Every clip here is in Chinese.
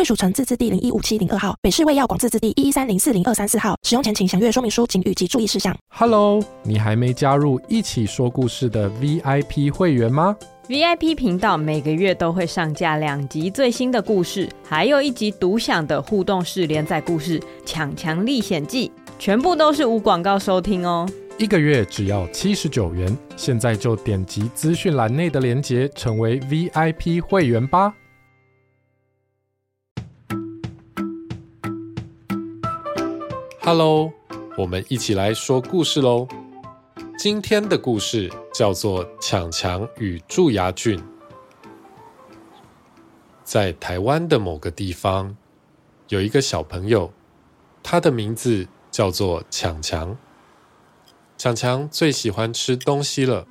贵属城自治地零一五七零二号，北市卫药广自治地一一三零四零二三四号。使用前请详阅说明书、警语及注意事项。Hello，你还没加入一起说故事的 VIP 会员吗？VIP 频道每个月都会上架两集最新的故事，还有一集独享的互动式连载故事《强强历险记》，全部都是无广告收听哦。一个月只要七十九元，现在就点击资讯栏内的链接，成为 VIP 会员吧。Hello，我们一起来说故事喽。今天的故事叫做《强强与蛀牙菌》。在台湾的某个地方，有一个小朋友，他的名字叫做强强。强强最喜欢吃东西了。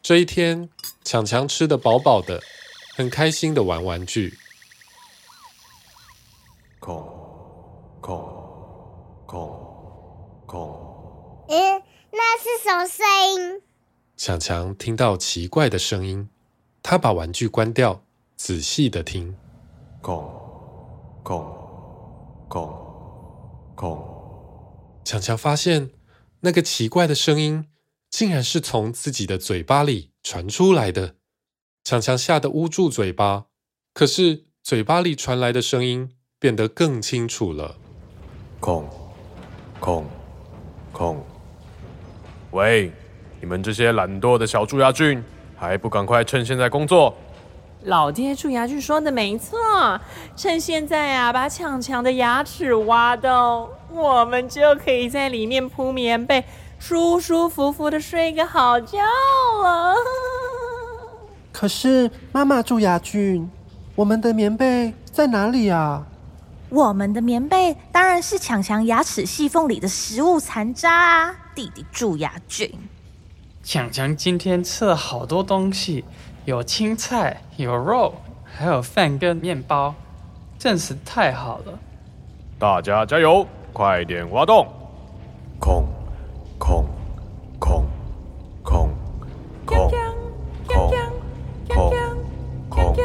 这一天，强强吃得饱饱的，很开心的玩玩具。空空。空空，嗯，那是什么声音？强强听到奇怪的声音，他把玩具关掉，仔细的听。空空空空，强强发现那个奇怪的声音，竟然是从自己的嘴巴里传出来的。强强吓得捂住嘴巴，可是嘴巴里传来的声音变得更清楚了。空。空，空。喂，你们这些懒惰的小蛀牙菌，还不赶快趁现在工作？老爹蛀牙菌说的没错，趁现在啊，把强强的牙齿挖洞，我们就可以在里面铺棉被，舒舒服服的睡个好觉了。可是妈妈蛀牙菌，我们的棉被在哪里啊？我们的棉被当然是强强牙齿细缝里的食物残渣啊！弟弟蛀牙菌，强强今天吃了好多东西，有青菜，有肉，还有饭跟面包，真是太好了！大家加油，快点挖洞！空空空空空空空空空空空。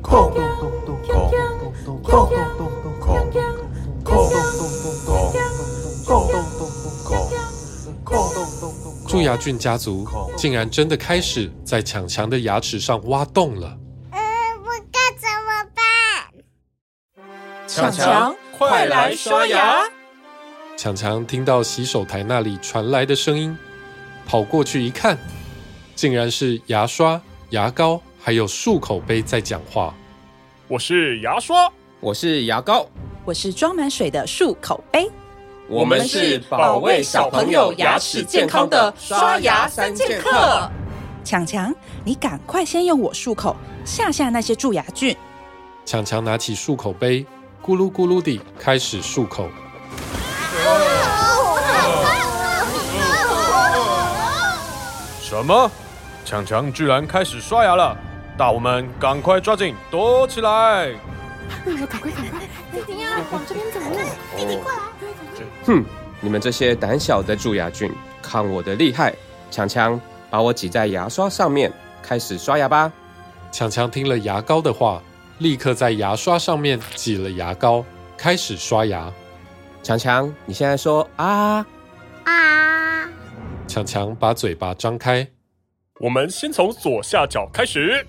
空洞洞洞洞洞洞洞洞蛀牙菌家族竟然真的开始在强强的牙齿上挖洞了。嗯，我该怎么办？强强，快来刷牙！强强听到洗手台那里传来的声音，跑过去一看，竟然是牙刷、牙膏还有漱口杯在讲话。我是牙刷，我是牙膏，我是装满水的漱口杯。我们是保卫小朋友牙齿健康的刷牙三剑客。强强，你赶快先用我漱口，吓吓那些蛀牙菌。强强拿起漱口杯，咕噜咕噜地开始漱口。什么？强强居然开始刷牙了！大我们，赶快抓紧躲起来！赶快赶快，弟弟呀，往这边走！弟弟过来！哼，你们这些胆小的蛀牙菌，看我的厉害！强强，把我挤在牙刷上面，开始刷牙吧。强强听了牙膏的话，立刻在牙刷上面挤了牙膏，开始刷牙。强强，你现在说啊啊！强强把嘴巴张开。我们先从左下角开始。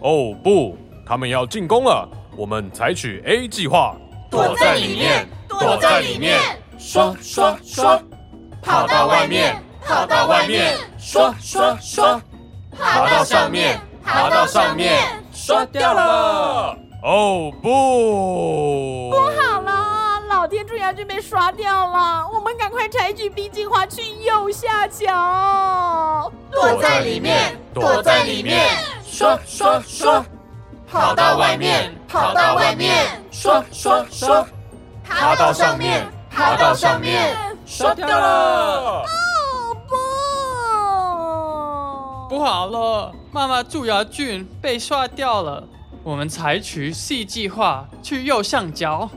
哦不，他们要进攻了！我们采取 A 计划，躲在里面，躲在里面，刷刷刷，跑到外面，跑到外面，刷刷刷，爬到上面，爬到上面，刷掉了！哦不，不好了，老天蛀牙菌被刷掉了，我们赶快采取 B 计划，去右下角，躲在里面。躲在里面，刷。刷刷，跑到外面，跑到外面，刷刷刷，爬到上面，爬到上面，刷掉了。不好了，妈妈蛀牙菌被刷掉了。我们采取 C 计划去右上角，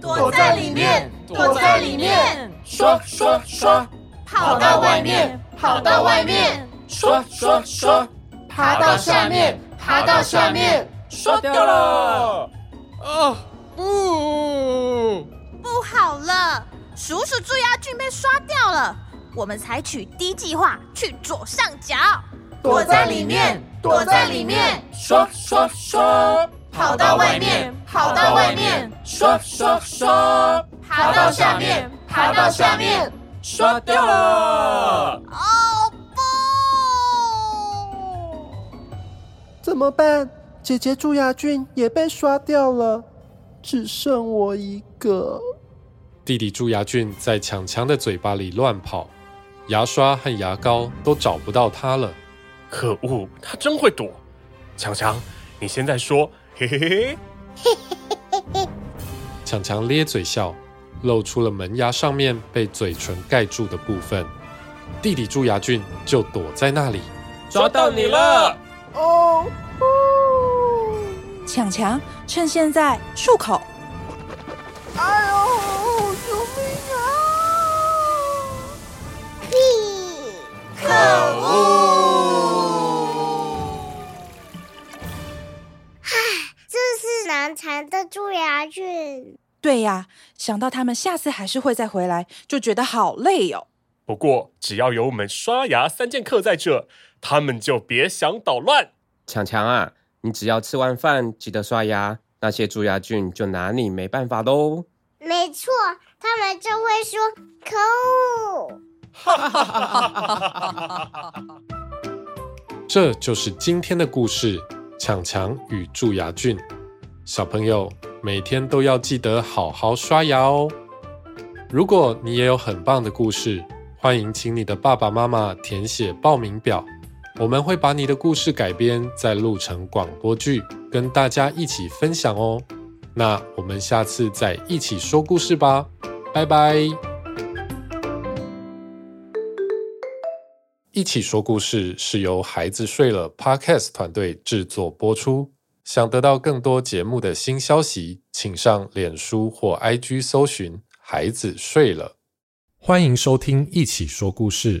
躲在里面，躲在里面，刷刷刷，跑到外面，跑到外面，刷刷刷，爬到下面，爬到下面，刷掉了。啊，不，不好了，鼠鼠蛀牙菌被刷掉了。我们采取 D 计划去左上角。躲在里面，躲在里面，刷刷刷，跑到外面，跑到外面，刷刷刷，爬到下面，爬到下面，刷掉了。哦不！怎么办？姐姐蛀牙菌也被刷掉了，只剩我一个。弟弟蛀牙菌在强强的嘴巴里乱跑，牙刷和牙膏都找不到他了。可恶，他真会躲！强强，你现在说，嘿嘿嘿嘿，嘿嘿嘿嘿。强强咧嘴笑，露出了门牙上面被嘴唇盖住的部分。弟弟蛀牙菌就躲在那里，抓到你了！哦，强强，趁现在漱口。哎呦，救命啊！屁！可恶！唉，这是难缠的蛀牙菌。对呀，想到他们下次还是会再回来，就觉得好累哦。不过，只要有我们刷牙三剑客在这，他们就别想捣乱。强强啊，你只要吃完饭记得刷牙，那些蛀牙菌就拿你没办法喽。没错，他们就会说可恶。哈哈哈哈哈哈！这就是今天的故事：强强与蛀牙菌。小朋友每天都要记得好好刷牙哦。如果你也有很棒的故事，欢迎请你的爸爸妈妈填写报名表，我们会把你的故事改编再录成广播剧，跟大家一起分享哦。那我们下次再一起说故事吧，拜拜。一起说故事是由孩子睡了 Podcast 团队制作播出。想得到更多节目的新消息，请上脸书或 IG 搜寻“孩子睡了”。欢迎收听《一起说故事》。